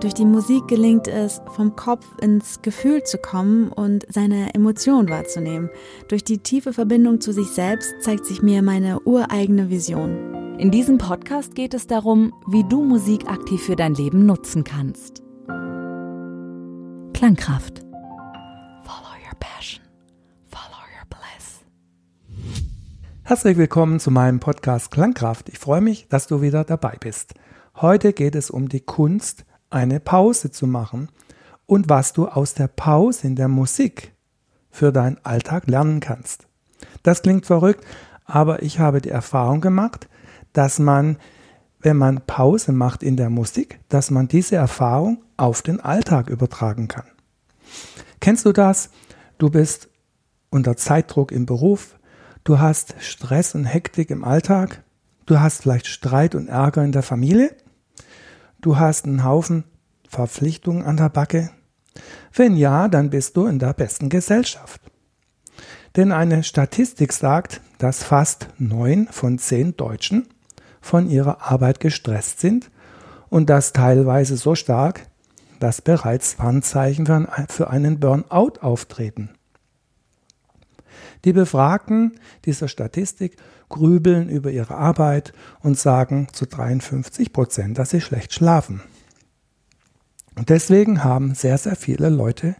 Durch die Musik gelingt es, vom Kopf ins Gefühl zu kommen und seine Emotionen wahrzunehmen. Durch die tiefe Verbindung zu sich selbst zeigt sich mir meine ureigene Vision. In diesem Podcast geht es darum, wie du Musik aktiv für dein Leben nutzen kannst. Klangkraft. Follow your passion. Follow your bliss. Herzlich willkommen zu meinem Podcast Klangkraft. Ich freue mich, dass du wieder dabei bist. Heute geht es um die Kunst, eine Pause zu machen und was du aus der Pause in der Musik für deinen Alltag lernen kannst. Das klingt verrückt, aber ich habe die Erfahrung gemacht, dass man, wenn man Pause macht in der Musik, dass man diese Erfahrung auf den Alltag übertragen kann. Kennst du das? Du bist unter Zeitdruck im Beruf, du hast Stress und Hektik im Alltag, du hast vielleicht Streit und Ärger in der Familie Du hast einen Haufen Verpflichtungen an der Backe? Wenn ja, dann bist du in der besten Gesellschaft. Denn eine Statistik sagt, dass fast neun von zehn Deutschen von ihrer Arbeit gestresst sind und das teilweise so stark, dass bereits Warnzeichen für einen Burnout auftreten. Die Befragten dieser Statistik grübeln über ihre Arbeit und sagen zu 53 Prozent, dass sie schlecht schlafen. Und deswegen haben sehr, sehr viele Leute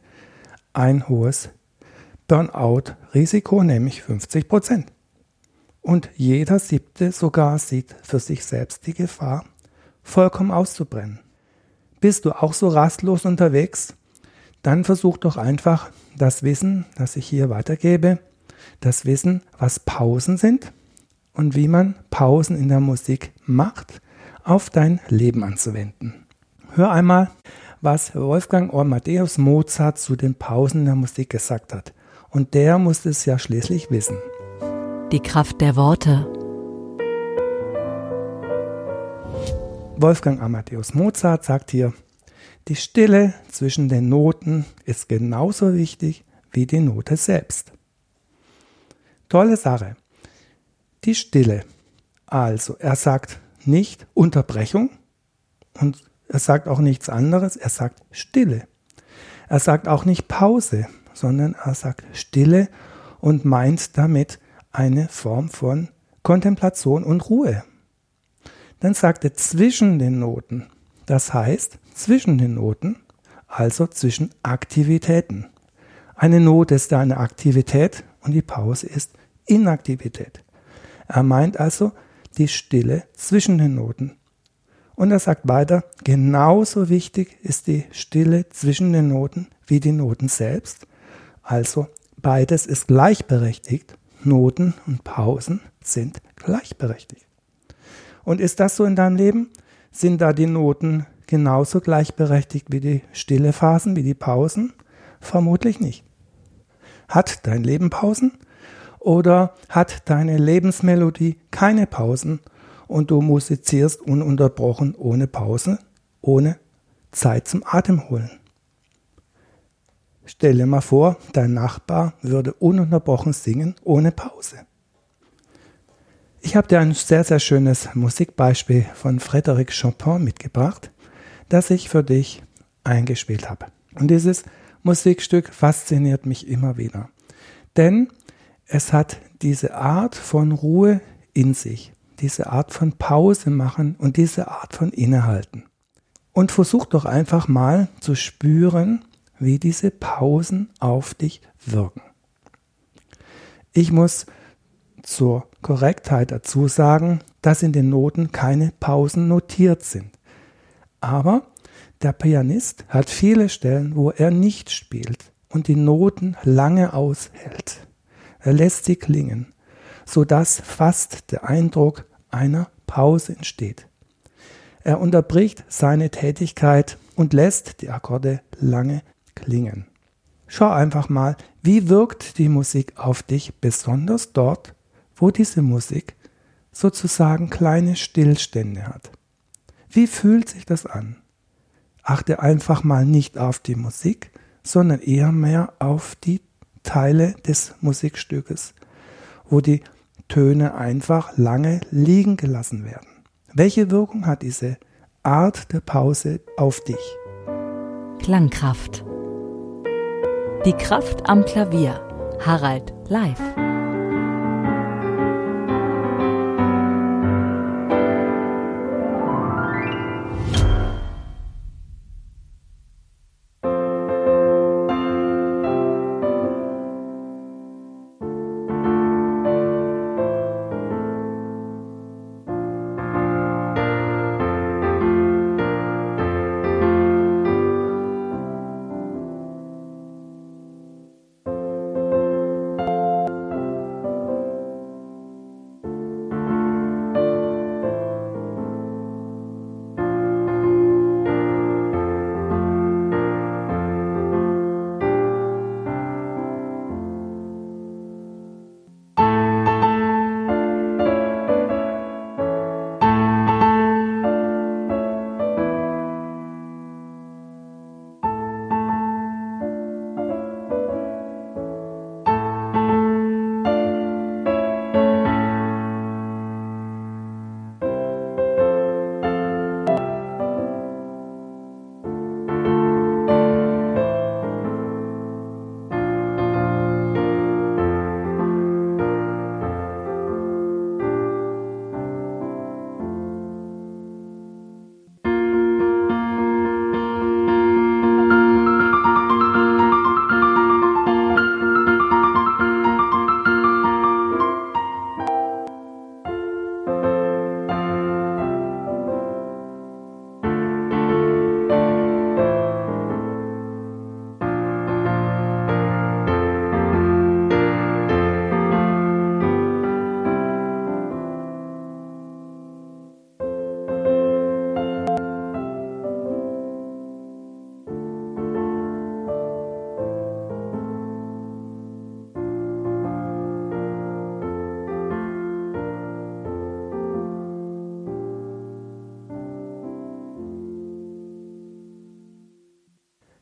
ein hohes Burnout-Risiko, nämlich 50 Prozent. Und jeder siebte sogar sieht für sich selbst die Gefahr, vollkommen auszubrennen. Bist du auch so rastlos unterwegs? Dann versuch doch einfach das Wissen, das ich hier weitergebe, das Wissen, was Pausen sind und wie man Pausen in der Musik macht, auf dein Leben anzuwenden. Hör einmal, was Wolfgang Amadeus Mozart zu den Pausen in der Musik gesagt hat. Und der muss es ja schließlich wissen. Die Kraft der Worte. Wolfgang Amadeus Mozart sagt hier, die Stille zwischen den Noten ist genauso wichtig wie die Note selbst. Tolle Sache. Die Stille. Also, er sagt nicht Unterbrechung und er sagt auch nichts anderes, er sagt Stille. Er sagt auch nicht Pause, sondern er sagt Stille und meint damit eine Form von Kontemplation und Ruhe. Dann sagt er zwischen den Noten. Das heißt, zwischen den Noten, also zwischen Aktivitäten. Eine Note ist eine Aktivität und die Pause ist Inaktivität. Er meint also die Stille zwischen den Noten. Und er sagt weiter, genauso wichtig ist die Stille zwischen den Noten wie die Noten selbst. Also beides ist gleichberechtigt. Noten und Pausen sind gleichberechtigt. Und ist das so in deinem Leben? Sind da die Noten genauso gleichberechtigt wie die stille Phasen, wie die Pausen? Vermutlich nicht. Hat dein Leben Pausen? Oder hat deine Lebensmelodie keine Pausen und du musizierst ununterbrochen ohne Pause, ohne Zeit zum Atemholen? Stell dir mal vor, dein Nachbar würde ununterbrochen singen ohne Pause. Ich habe dir ein sehr, sehr schönes Musikbeispiel von Frédéric Chopin mitgebracht, das ich für dich eingespielt habe. Und dieses Musikstück fasziniert mich immer wieder. Denn es hat diese Art von Ruhe in sich, diese Art von Pause machen und diese Art von Innehalten. Und versuch doch einfach mal zu spüren, wie diese Pausen auf dich wirken. Ich muss zur Korrektheit dazu sagen, dass in den Noten keine Pausen notiert sind. Aber der Pianist hat viele Stellen, wo er nicht spielt und die Noten lange aushält. Er lässt sie klingen, sodass fast der Eindruck einer Pause entsteht. Er unterbricht seine Tätigkeit und lässt die Akkorde lange klingen. Schau einfach mal, wie wirkt die Musik auf dich, besonders dort, wo diese Musik sozusagen kleine Stillstände hat. Wie fühlt sich das an? Achte einfach mal nicht auf die Musik, sondern eher mehr auf die Teile des Musikstückes, wo die Töne einfach lange liegen gelassen werden. Welche Wirkung hat diese Art der Pause auf dich? Klangkraft. Die Kraft am Klavier. Harald live.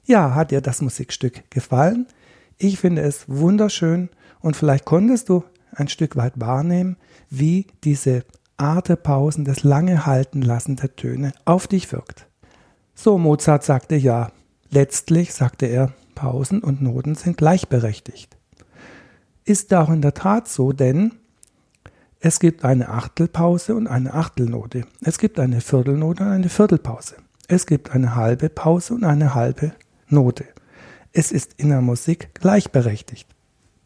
Ja, hat dir das Musikstück gefallen? Ich finde es wunderschön und vielleicht konntest du ein Stück weit wahrnehmen, wie diese Art der Pausen, das lange Halten lassen der Töne auf dich wirkt. So, Mozart sagte ja. Letztlich sagte er, Pausen und Noten sind gleichberechtigt. Ist auch in der Tat so, denn es gibt eine Achtelpause und eine Achtelnote. Es gibt eine Viertelnote und eine Viertelpause. Es gibt eine halbe Pause und eine halbe Note. Es ist in der Musik gleichberechtigt.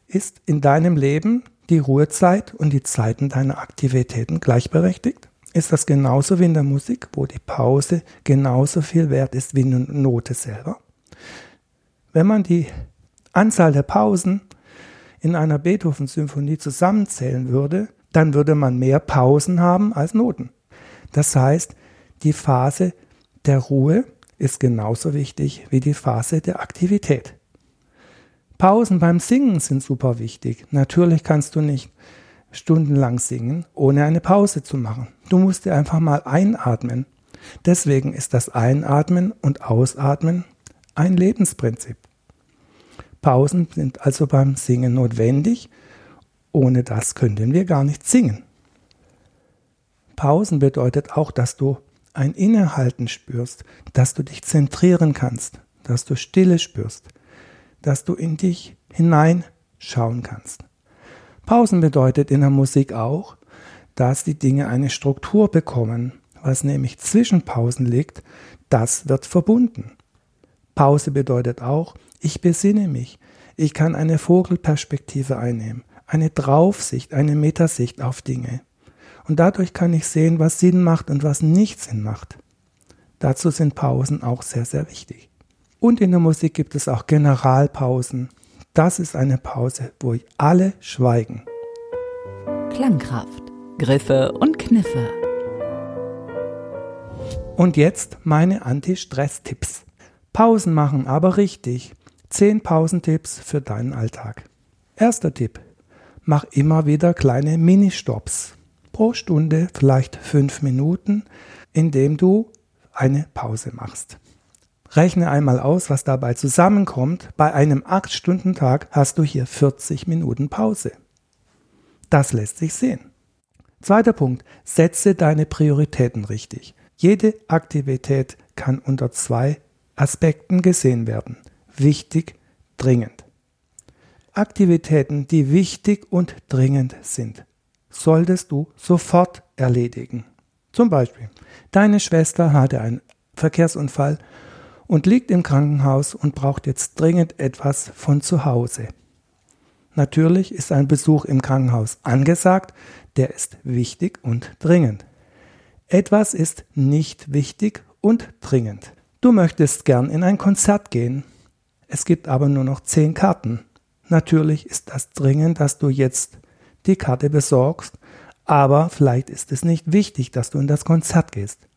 Ist in deinem Leben die Ruhezeit und die Zeiten deiner Aktivitäten gleichberechtigt? Ist das genauso wie in der Musik, wo die Pause genauso viel wert ist wie eine Note selber? Wenn man die Anzahl der Pausen in einer Beethoven-Symphonie zusammenzählen würde, dann würde man mehr Pausen haben als Noten. Das heißt, die Phase der Ruhe ist genauso wichtig wie die Phase der Aktivität. Pausen beim Singen sind super wichtig. Natürlich kannst du nicht stundenlang singen, ohne eine Pause zu machen. Du musst dir einfach mal einatmen. Deswegen ist das Einatmen und Ausatmen ein Lebensprinzip. Pausen sind also beim Singen notwendig. Ohne das könnten wir gar nicht singen. Pausen bedeutet auch, dass du ein Innehalten spürst, dass du dich zentrieren kannst, dass du Stille spürst, dass du in dich hineinschauen kannst. Pausen bedeutet in der Musik auch, dass die Dinge eine Struktur bekommen. Was nämlich zwischen Pausen liegt, das wird verbunden. Pause bedeutet auch, ich besinne mich. Ich kann eine Vogelperspektive einnehmen, eine Draufsicht, eine Metasicht auf Dinge. Und dadurch kann ich sehen, was Sinn macht und was nicht Sinn macht. Dazu sind Pausen auch sehr, sehr wichtig. Und in der Musik gibt es auch Generalpausen. Das ist eine Pause, wo alle schweigen. Klangkraft, Griffe und Kniffe. Und jetzt meine Anti-Stress-Tipps. Pausen machen, aber richtig. 10 Pausentipps für deinen Alltag. Erster Tipp. Mach immer wieder kleine Ministops. Pro Stunde vielleicht 5 Minuten, indem du eine Pause machst. Rechne einmal aus, was dabei zusammenkommt. Bei einem 8-Stunden-Tag hast du hier 40 Minuten Pause. Das lässt sich sehen. Zweiter Punkt. Setze deine Prioritäten richtig. Jede Aktivität kann unter zwei Aspekten gesehen werden. Wichtig, dringend. Aktivitäten, die wichtig und dringend sind, solltest du sofort erledigen. Zum Beispiel, deine Schwester hatte einen Verkehrsunfall und liegt im Krankenhaus und braucht jetzt dringend etwas von zu Hause. Natürlich ist ein Besuch im Krankenhaus angesagt, der ist wichtig und dringend. Etwas ist nicht wichtig und dringend. Du möchtest gern in ein Konzert gehen. Es gibt aber nur noch zehn Karten. Natürlich ist das dringend, dass du jetzt die Karte besorgst, aber vielleicht ist es nicht wichtig, dass du in das Konzert gehst.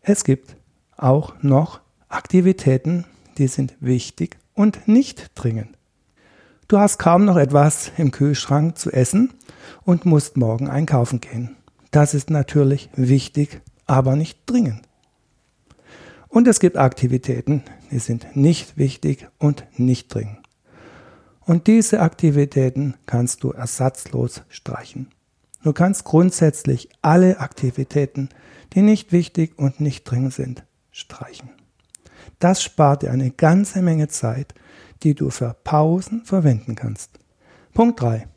Es gibt auch noch Aktivitäten, die sind wichtig und nicht dringend. Du hast kaum noch etwas im Kühlschrank zu essen und musst morgen einkaufen gehen. Das ist natürlich wichtig, aber nicht dringend. Und es gibt Aktivitäten, die sind nicht wichtig und nicht dringend. Und diese Aktivitäten kannst du ersatzlos streichen. Du kannst grundsätzlich alle Aktivitäten, die nicht wichtig und nicht dringend sind, streichen. Das spart dir eine ganze Menge Zeit, die du für Pausen verwenden kannst. Punkt 3.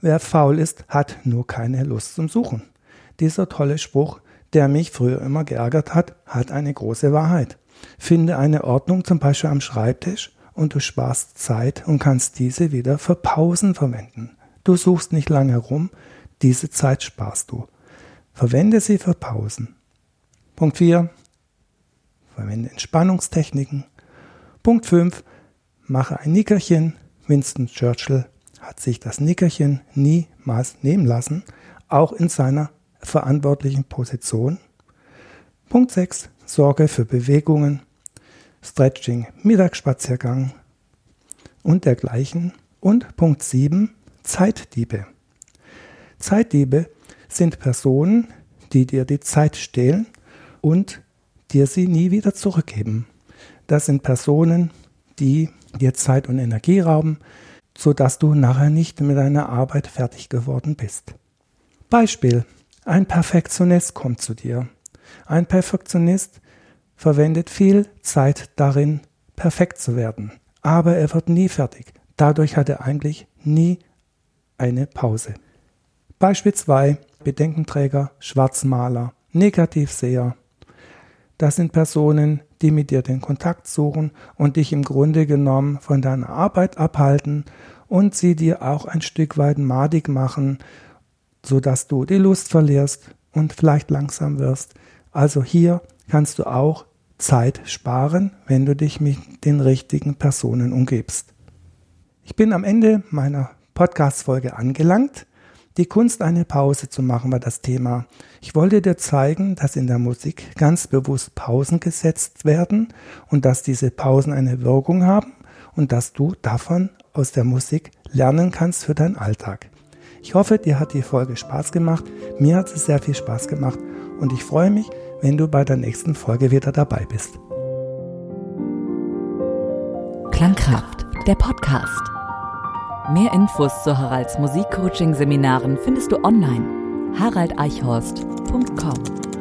Wer faul ist, hat nur keine Lust zum Suchen. Dieser tolle Spruch, der mich früher immer geärgert hat, hat eine große Wahrheit. Finde eine Ordnung zum Beispiel am Schreibtisch und du sparst Zeit und kannst diese wieder für Pausen verwenden. Du suchst nicht lange rum, diese Zeit sparst du. Verwende sie für Pausen. Punkt 4. Verwende Entspannungstechniken. Punkt 5. Mache ein Nickerchen. Winston Churchill hat sich das Nickerchen niemals nehmen lassen, auch in seiner verantwortlichen Position. Punkt 6. Sorge für Bewegungen, Stretching, Mittagsspaziergang und dergleichen. Und Punkt 7. Zeitdiebe. Zeitdiebe sind Personen, die dir die Zeit stehlen und dir sie nie wieder zurückgeben. Das sind Personen, die dir Zeit und Energie rauben, sodass du nachher nicht mit deiner Arbeit fertig geworden bist. Beispiel. Ein Perfektionist kommt zu dir. Ein Perfektionist verwendet viel Zeit darin, perfekt zu werden, aber er wird nie fertig. Dadurch hat er eigentlich nie eine Pause. Beispiel 2. Bedenkenträger, Schwarzmaler, Negativseher. Das sind Personen, die mit dir den Kontakt suchen und dich im Grunde genommen von deiner Arbeit abhalten und sie dir auch ein Stück weit madig machen, sodass du die Lust verlierst und vielleicht langsam wirst. Also hier kannst du auch Zeit sparen, wenn du dich mit den richtigen Personen umgibst. Ich bin am Ende meiner Podcast-Folge angelangt. Die Kunst, eine Pause zu machen, war das Thema. Ich wollte dir zeigen, dass in der Musik ganz bewusst Pausen gesetzt werden und dass diese Pausen eine Wirkung haben und dass du davon aus der Musik lernen kannst für deinen Alltag. Ich hoffe, dir hat die Folge Spaß gemacht. Mir hat es sehr viel Spaß gemacht und ich freue mich, wenn du bei der nächsten Folge wieder dabei bist. Klangkraft, der Podcast. Mehr Infos zu Haralds Musikcoaching-Seminaren findest du online haraldeichhorst.com.